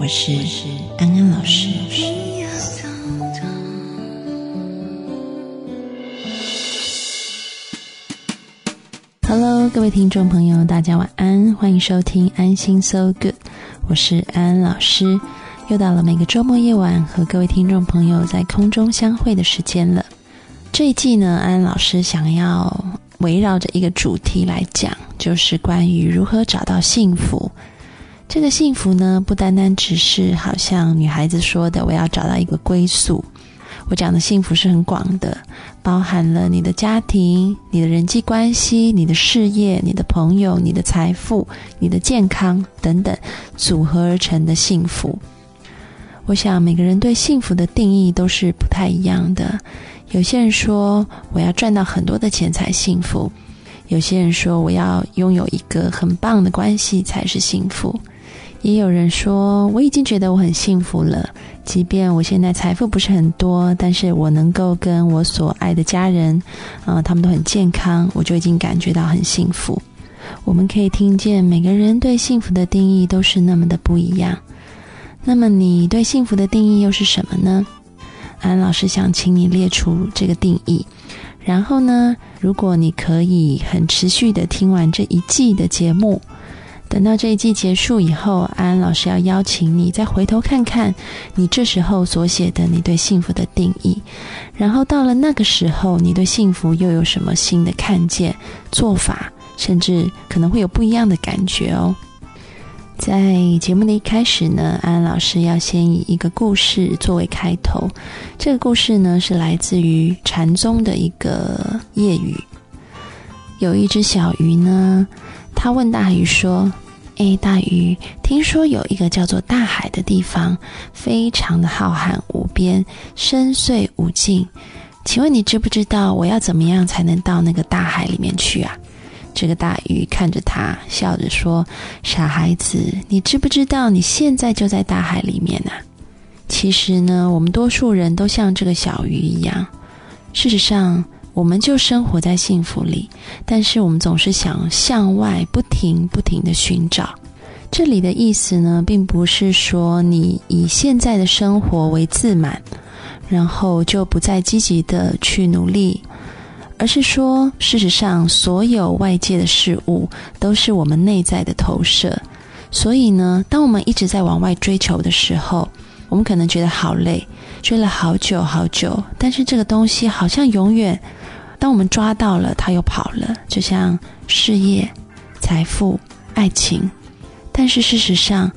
我是安安老师。Hello，各位听众朋友，大家晚安，欢迎收听安心 So Good，我是安安老师。又到了每个周末夜晚和各位听众朋友在空中相会的时间了。这一季呢，安安老师想要围绕着一个主题来讲，就是关于如何找到幸福。这个幸福呢，不单单只是好像女孩子说的，我要找到一个归宿。我讲的幸福是很广的，包含了你的家庭、你的人际关系、你的事业、你的朋友、你的财富、你的健康等等组合而成的幸福。我想每个人对幸福的定义都是不太一样的。有些人说我要赚到很多的钱才幸福，有些人说我要拥有一个很棒的关系才是幸福。也有人说，我已经觉得我很幸福了，即便我现在财富不是很多，但是我能够跟我所爱的家人，啊，他们都很健康，我就已经感觉到很幸福。我们可以听见每个人对幸福的定义都是那么的不一样。那么，你对幸福的定义又是什么呢？安老师想请你列出这个定义，然后呢，如果你可以很持续的听完这一季的节目。等到这一季结束以后，安安老师要邀请你再回头看看你这时候所写的你对幸福的定义，然后到了那个时候，你对幸福又有什么新的看见、做法，甚至可能会有不一样的感觉哦。在节目的一开始呢，安安老师要先以一个故事作为开头。这个故事呢是来自于禅宗的一个谚语。有一只小鱼呢。他问大鱼说：“哎，大鱼，听说有一个叫做大海的地方，非常的浩瀚无边，深邃无尽。请问你知不知道我要怎么样才能到那个大海里面去啊？”这个大鱼看着他，笑着说：“傻孩子，你知不知道你现在就在大海里面呢？其实呢，我们多数人都像这个小鱼一样，事实上。”我们就生活在幸福里，但是我们总是想向外不停不停的寻找。这里的意思呢，并不是说你以现在的生活为自满，然后就不再积极的去努力，而是说，事实上，所有外界的事物都是我们内在的投射。所以呢，当我们一直在往外追求的时候，我们可能觉得好累，追了好久好久，但是这个东西好像永远。当我们抓到了，它又跑了，就像事业、财富、爱情。但是事实上，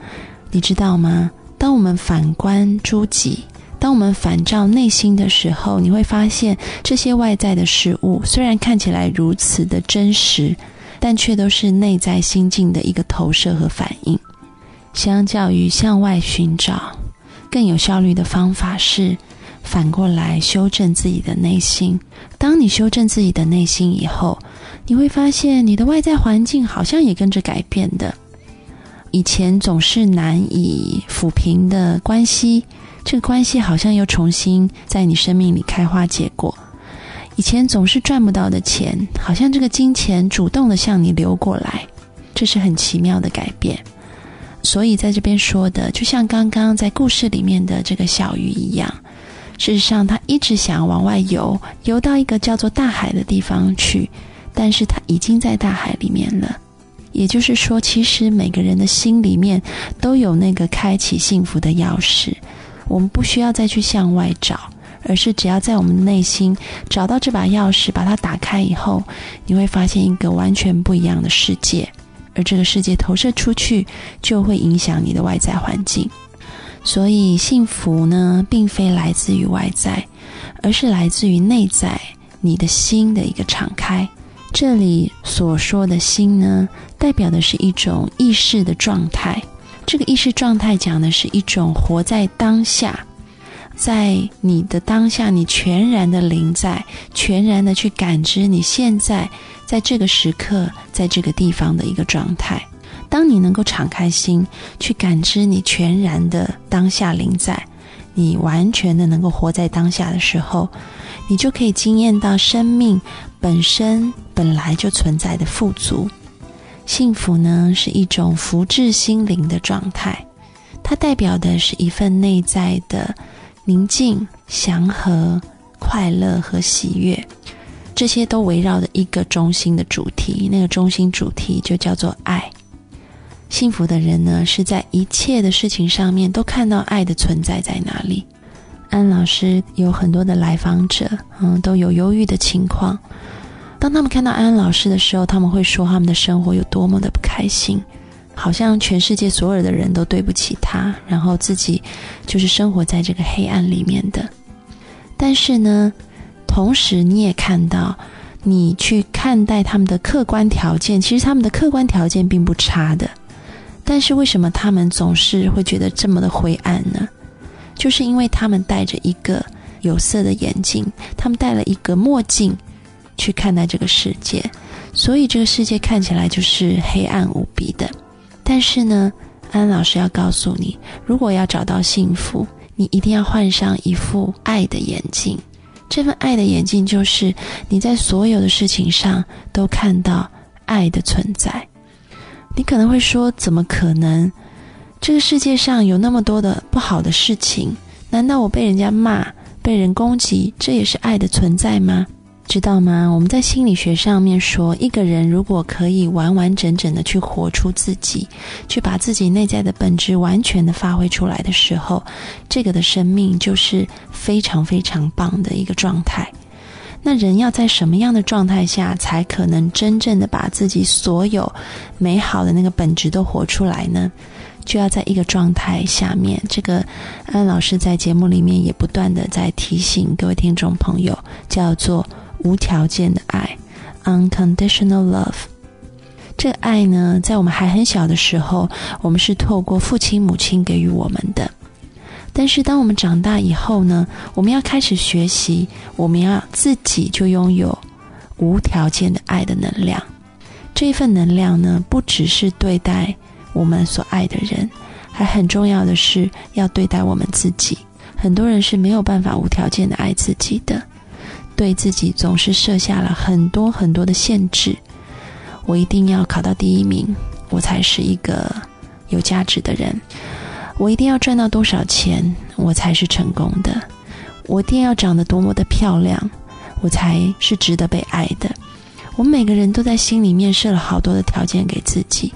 你知道吗？当我们反观诸己，当我们反照内心的时候，你会发现，这些外在的事物虽然看起来如此的真实，但却都是内在心境的一个投射和反应。相较于向外寻找，更有效率的方法是。反过来修正自己的内心。当你修正自己的内心以后，你会发现你的外在环境好像也跟着改变的。以前总是难以抚平的关系，这个关系好像又重新在你生命里开花结果。以前总是赚不到的钱，好像这个金钱主动的向你流过来，这是很奇妙的改变。所以在这边说的，就像刚刚在故事里面的这个小鱼一样。事实上，他一直想往外游，游到一个叫做大海的地方去，但是他已经在大海里面了。也就是说，其实每个人的心里面都有那个开启幸福的钥匙，我们不需要再去向外找，而是只要在我们内心找到这把钥匙，把它打开以后，你会发现一个完全不一样的世界，而这个世界投射出去，就会影响你的外在环境。所以，幸福呢，并非来自于外在，而是来自于内在你的心的一个敞开。这里所说的心呢，代表的是一种意识的状态。这个意识状态讲的是一种活在当下，在你的当下，你全然的临在，全然的去感知你现在在这个时刻，在这个地方的一个状态。当你能够敞开心去感知你全然的当下临在，你完全的能够活在当下的时候，你就可以惊艳到生命本身本来就存在的富足。幸福呢，是一种福至心灵的状态，它代表的是一份内在的宁静、祥和、快乐和喜悦，这些都围绕着一个中心的主题，那个中心主题就叫做爱。幸福的人呢，是在一切的事情上面都看到爱的存在在哪里。安老师有很多的来访者，嗯，都有忧郁的情况。当他们看到安安老师的时候，他们会说他们的生活有多么的不开心，好像全世界所有的人都对不起他，然后自己就是生活在这个黑暗里面的。但是呢，同时你也看到，你去看待他们的客观条件，其实他们的客观条件并不差的。但是为什么他们总是会觉得这么的灰暗呢？就是因为他们戴着一个有色的眼镜，他们戴了一个墨镜去看待这个世界，所以这个世界看起来就是黑暗无比的。但是呢，安老师要告诉你，如果要找到幸福，你一定要换上一副爱的眼镜。这份爱的眼镜就是你在所有的事情上都看到爱的存在。你可能会说：“怎么可能？这个世界上有那么多的不好的事情，难道我被人家骂、被人攻击，这也是爱的存在吗？知道吗？我们在心理学上面说，一个人如果可以完完整整的去活出自己，去把自己内在的本质完全的发挥出来的时候，这个的生命就是非常非常棒的一个状态。”那人要在什么样的状态下，才可能真正的把自己所有美好的那个本质都活出来呢？就要在一个状态下面。这个安老师在节目里面也不断的在提醒各位听众朋友，叫做无条件的爱 （unconditional love）。这个爱呢，在我们还很小的时候，我们是透过父亲、母亲给予我们的。但是，当我们长大以后呢？我们要开始学习，我们要自己就拥有无条件的爱的能量。这一份能量呢，不只是对待我们所爱的人，还很重要的是要对待我们自己。很多人是没有办法无条件的爱自己的，对自己总是设下了很多很多的限制。我一定要考到第一名，我才是一个有价值的人。我一定要赚到多少钱，我才是成功的；我一定要长得多么的漂亮，我才是值得被爱的。我们每个人都在心里面设了好多的条件给自己，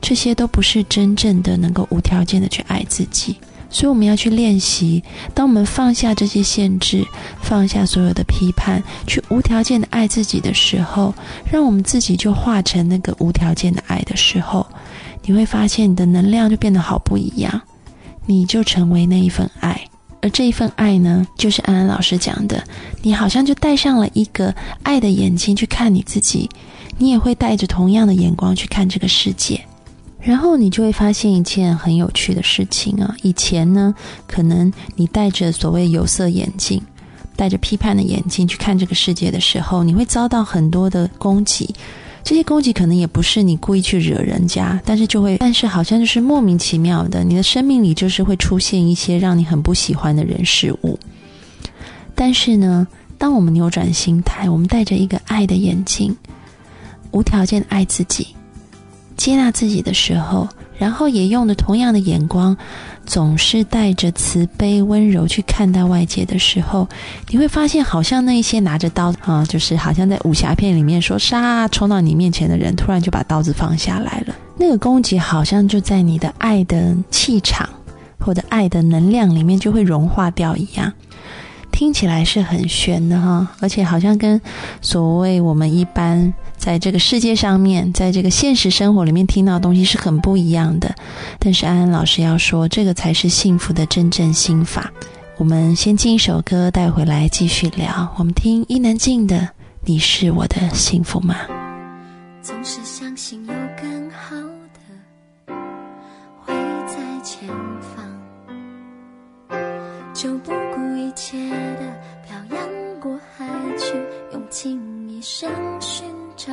这些都不是真正的能够无条件的去爱自己。所以我们要去练习，当我们放下这些限制，放下所有的批判，去无条件的爱自己的时候，让我们自己就化成那个无条件的爱的时候。你会发现你的能量就变得好不一样，你就成为那一份爱，而这一份爱呢，就是安安老师讲的，你好像就戴上了一个爱的眼睛去看你自己，你也会带着同样的眼光去看这个世界，然后你就会发现一件很有趣的事情啊，以前呢，可能你戴着所谓有色眼镜，戴着批判的眼睛去看这个世界的时候，你会遭到很多的攻击。这些攻击可能也不是你故意去惹人家，但是就会，但是好像就是莫名其妙的，你的生命里就是会出现一些让你很不喜欢的人事物。但是呢，当我们扭转心态，我们带着一个爱的眼睛，无条件爱自己，接纳自己的时候，然后也用着同样的眼光。总是带着慈悲温柔去看待外界的时候，你会发现，好像那一些拿着刀啊，就是好像在武侠片里面说杀冲到你面前的人，突然就把刀子放下来了。那个攻击好像就在你的爱的气场或者爱的能量里面就会融化掉一样。听起来是很玄的哈，而且好像跟所谓我们一般在这个世界上面，在这个现实生活里面听到的东西是很不一样的。但是安安老师要说，这个才是幸福的真正心法。我们先进一首歌带回来继续聊。我们听伊能静的《你是我的幸福吗》。总是相信有更好的会在前方，就不一切的漂洋过海去，用尽一生寻找。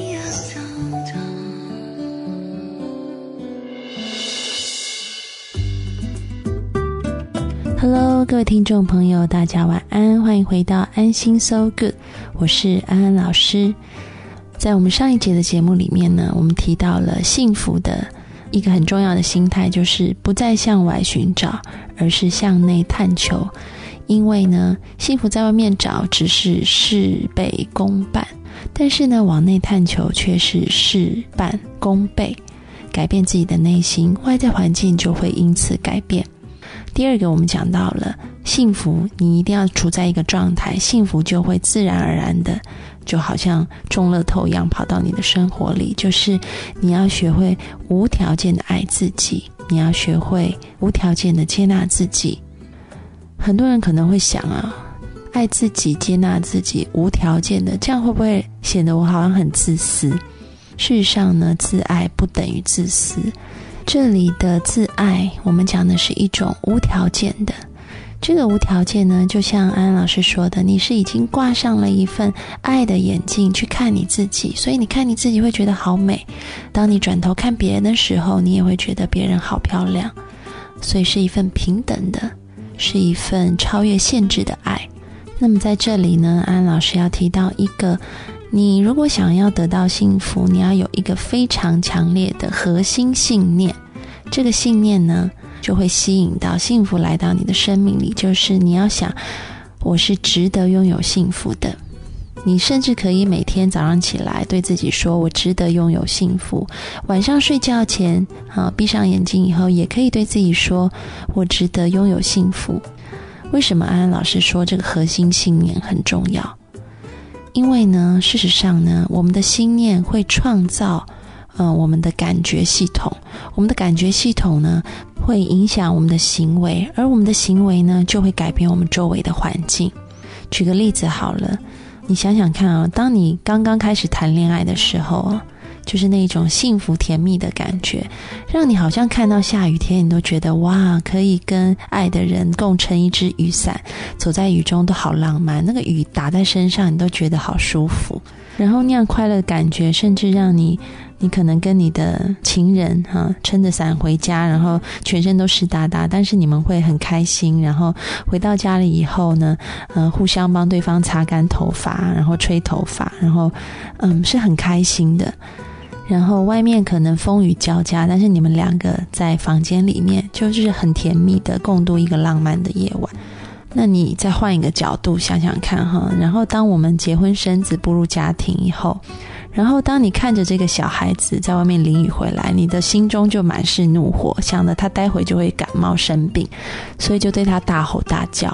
Hello，各位听众朋友，大家晚安，欢迎回到安心 So Good，我是安安老师。在我们上一节的节目里面呢，我们提到了幸福的一个很重要的心态，就是不再向外寻找，而是向内探求。因为呢，幸福在外面找只是事倍功半，但是呢，往内探求却是事半功倍。改变自己的内心，外在环境就会因此改变。第二个，我们讲到了幸福，你一定要处在一个状态，幸福就会自然而然的，就好像中乐透一样跑到你的生活里。就是你要学会无条件的爱自己，你要学会无条件的接纳自己。很多人可能会想啊，爱自己、接纳自己、无条件的，这样会不会显得我好像很自私？事实上呢，自爱不等于自私。这里的自爱，我们讲的是一种无条件的。这个无条件呢，就像安安老师说的，你是已经挂上了一份爱的眼镜去看你自己，所以你看你自己会觉得好美。当你转头看别人的时候，你也会觉得别人好漂亮。所以是一份平等的。是一份超越限制的爱。那么在这里呢，安安老师要提到一个：你如果想要得到幸福，你要有一个非常强烈的核心信念。这个信念呢，就会吸引到幸福来到你的生命里。就是你要想，我是值得拥有幸福的。你甚至可以每天早上起来对自己说：“我值得拥有幸福。”晚上睡觉前，啊，闭上眼睛以后，也可以对自己说：“我值得拥有幸福。”为什么安安老师说这个核心信念很重要？因为呢，事实上呢，我们的心念会创造，呃，我们的感觉系统。我们的感觉系统呢，会影响我们的行为，而我们的行为呢，就会改变我们周围的环境。举个例子好了。你想想看啊，当你刚刚开始谈恋爱的时候啊，就是那种幸福甜蜜的感觉，让你好像看到下雨天，你都觉得哇，可以跟爱的人共撑一支雨伞，走在雨中都好浪漫。那个雨打在身上，你都觉得好舒服。然后那样快乐的感觉，甚至让你。你可能跟你的情人哈撑着伞回家，然后全身都湿哒哒，但是你们会很开心。然后回到家里以后呢，呃，互相帮对方擦干头发，然后吹头发，然后嗯是很开心的。然后外面可能风雨交加，但是你们两个在房间里面就是很甜蜜的共度一个浪漫的夜晚。那你再换一个角度想想看哈，然后当我们结婚生子步入家庭以后。然后，当你看着这个小孩子在外面淋雨回来，你的心中就满是怒火，想着他待会就会感冒生病，所以就对他大吼大叫。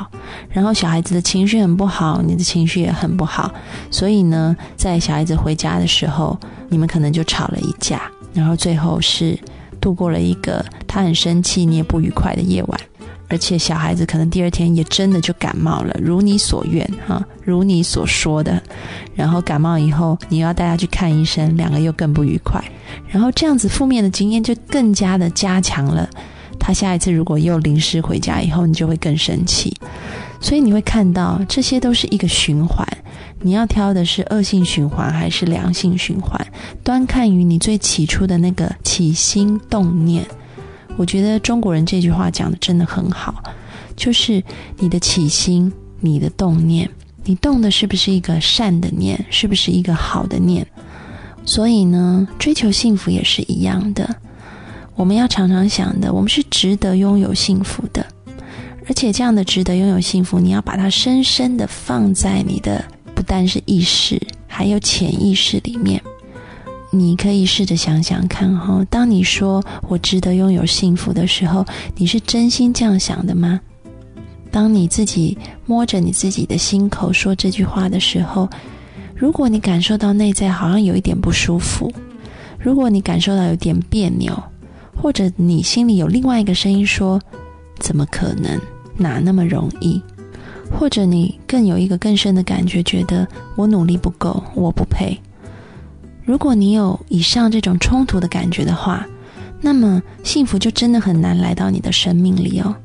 然后小孩子的情绪很不好，你的情绪也很不好，所以呢，在小孩子回家的时候，你们可能就吵了一架，然后最后是度过了一个他很生气、你也不愉快的夜晚。而且小孩子可能第二天也真的就感冒了，如你所愿哈，如你所说的。然后感冒以后，你又要带他去看医生，两个又更不愉快。然后这样子负面的经验就更加的加强了。他下一次如果又临时回家以后，你就会更生气。所以你会看到，这些都是一个循环。你要挑的是恶性循环还是良性循环，端看于你最起初的那个起心动念。我觉得中国人这句话讲的真的很好，就是你的起心，你的动念，你动的是不是一个善的念，是不是一个好的念？所以呢，追求幸福也是一样的。我们要常常想的，我们是值得拥有幸福的，而且这样的值得拥有幸福，你要把它深深的放在你的不但是意识，还有潜意识里面。你可以试着想想看哈，当你说我值得拥有幸福的时候，你是真心这样想的吗？当你自己摸着你自己的心口说这句话的时候，如果你感受到内在好像有一点不舒服，如果你感受到有点别扭，或者你心里有另外一个声音说怎么可能，哪那么容易？或者你更有一个更深的感觉，觉得我努力不够，我不配。如果你有以上这种冲突的感觉的话，那么幸福就真的很难来到你的生命里哦，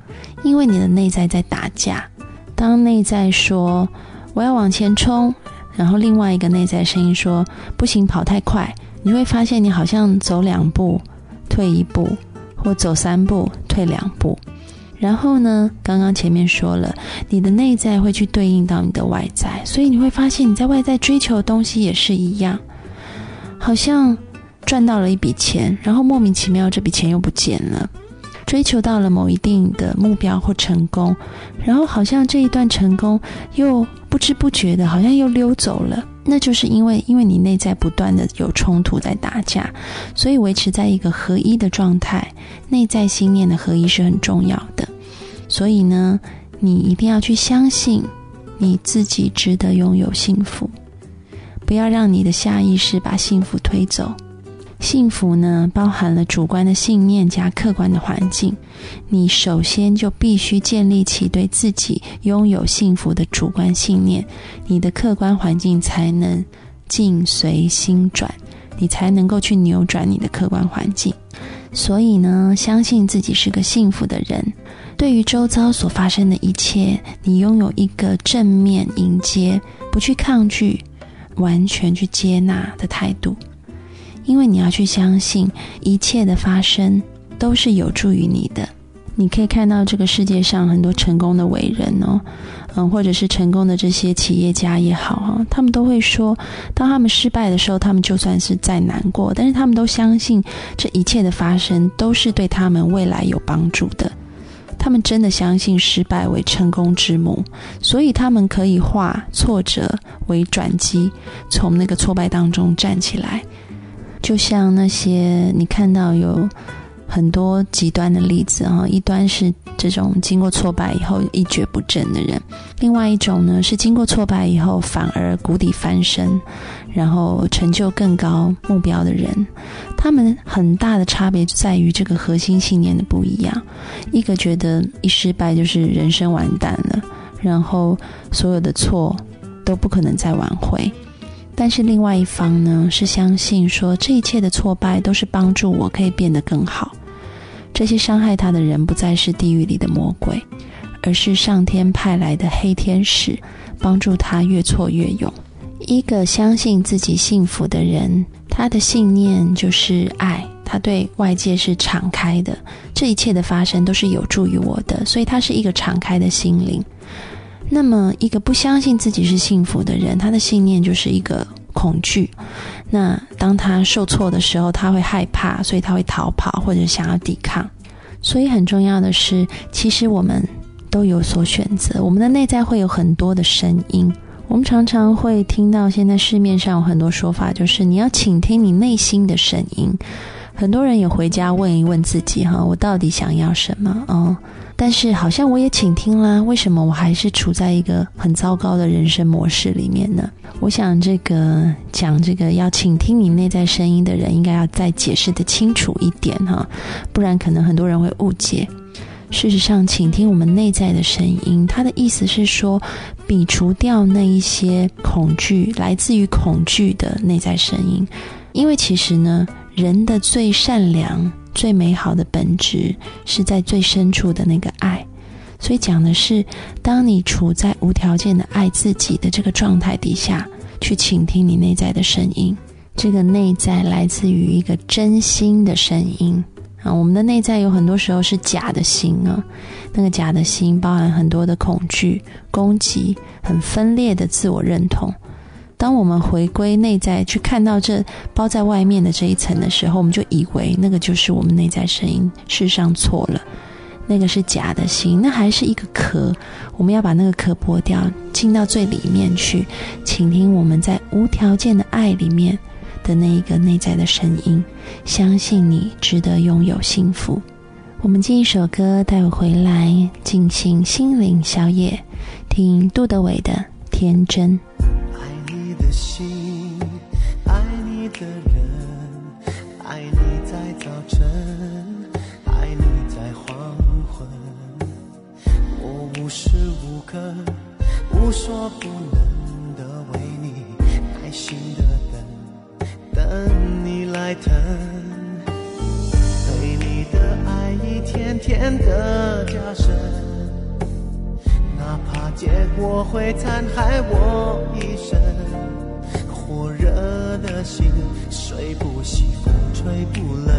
因为你的内在在打架。当内在说我要往前冲，然后另外一个内在声音说不行，跑太快，你会发现你好像走两步退一步，或走三步退两步。然后呢，刚刚前面说了，你的内在会去对应到你的外在，所以你会发现你在外在追求的东西也是一样。好像赚到了一笔钱，然后莫名其妙这笔钱又不见了。追求到了某一定的目标或成功，然后好像这一段成功又不知不觉的，好像又溜走了。那就是因为，因为你内在不断的有冲突在打架，所以维持在一个合一的状态，内在心念的合一是很重要的。所以呢，你一定要去相信你自己值得拥有幸福，不要让你的下意识把幸福推走。幸福呢，包含了主观的信念加客观的环境。你首先就必须建立起对自己拥有幸福的主观信念，你的客观环境才能境随心转，你才能够去扭转你的客观环境。所以呢，相信自己是个幸福的人，对于周遭所发生的一切，你拥有一个正面迎接、不去抗拒、完全去接纳的态度。因为你要去相信，一切的发生都是有助于你的。你可以看到这个世界上很多成功的伟人哦，嗯，或者是成功的这些企业家也好哈，他们都会说，当他们失败的时候，他们就算是再难过，但是他们都相信这一切的发生都是对他们未来有帮助的。他们真的相信失败为成功之母，所以他们可以化挫折为转机，从那个挫败当中站起来。就像那些你看到有很多极端的例子哈，一端是这种经过挫败以后一蹶不振的人，另外一种呢是经过挫败以后反而谷底翻身，然后成就更高目标的人。他们很大的差别就在于这个核心信念的不一样，一个觉得一失败就是人生完蛋了，然后所有的错都不可能再挽回。但是另外一方呢，是相信说这一切的挫败都是帮助我可以变得更好。这些伤害他的人不再是地狱里的魔鬼，而是上天派来的黑天使，帮助他越挫越勇。一个相信自己幸福的人，他的信念就是爱，他对外界是敞开的，这一切的发生都是有助于我的，所以他是一个敞开的心灵。那么，一个不相信自己是幸福的人，他的信念就是一个恐惧。那当他受挫的时候，他会害怕，所以他会逃跑或者想要抵抗。所以很重要的是，其实我们都有所选择。我们的内在会有很多的声音。我们常常会听到，现在市面上有很多说法，就是你要倾听你内心的声音。很多人也回家问一问自己：哈，我到底想要什么？哦。但是好像我也倾听啦，为什么我还是处在一个很糟糕的人生模式里面呢？我想这个讲这个要倾听你内在声音的人，应该要再解释的清楚一点哈，不然可能很多人会误解。事实上，倾听我们内在的声音，它的意思是说，摒除掉那一些恐惧，来自于恐惧的内在声音，因为其实呢，人的最善良。最美好的本质是在最深处的那个爱，所以讲的是，当你处在无条件的爱自己的这个状态底下，去倾听你内在的声音。这个内在来自于一个真心的声音啊。我们的内在有很多时候是假的心啊，那个假的心包含很多的恐惧、攻击、很分裂的自我认同。当我们回归内在，去看到这包在外面的这一层的时候，我们就以为那个就是我们内在声音。事实上错了，那个是假的心，那还是一个壳。我们要把那个壳剥掉，进到最里面去，倾听我们在无条件的爱里面的那一个内在的声音。相信你值得拥有幸福。我们进一首歌，待会回来进行心灵宵夜，听杜德伟的《天真》。心爱你的人，爱你在早晨，爱你在黄昏。我无时无刻无所不能的为你耐心的等，等你来疼。对你的爱一天天的加深，结果会残害我一生。火热的心，睡不醒，风吹不冷，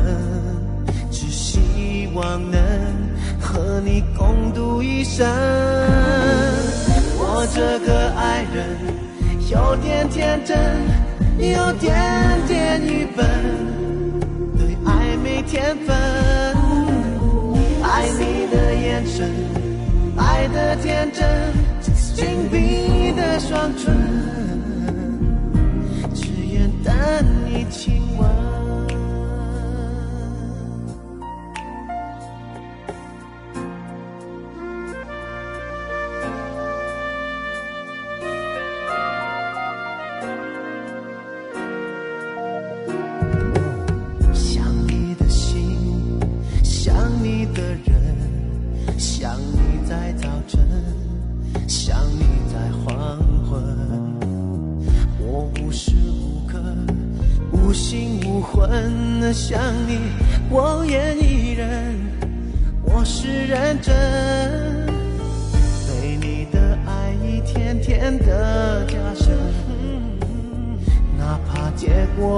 只希望能和你共度一生。我这个爱人，有点天真，有点点愚笨，对爱没天分。爱你的眼神，爱的天真，紧闭的双唇。只愿等你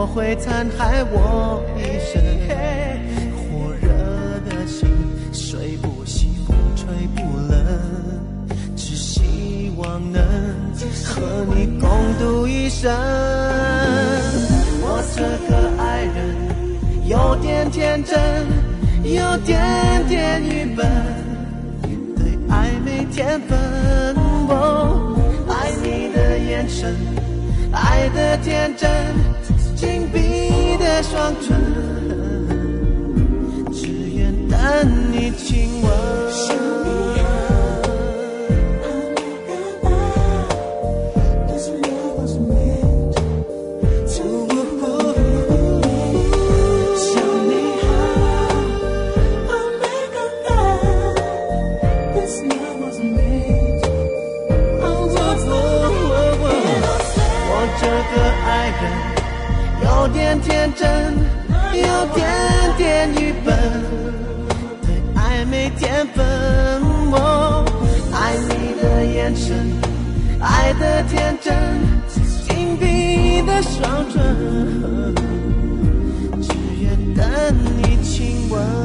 会残害我一生，火热的心，睡不醒，风吹不冷，只希望能和你共度一生。我这个爱人有点天真，有点点愚笨，对爱没天分。哦，爱你的眼神，爱的天真，紧闭的双唇，只愿等你亲吻。想你我这个爱人有点天真，有点点愚笨，对爱没天分。我，爱你的眼神，爱的天真，紧闭的双唇，只愿等你亲吻。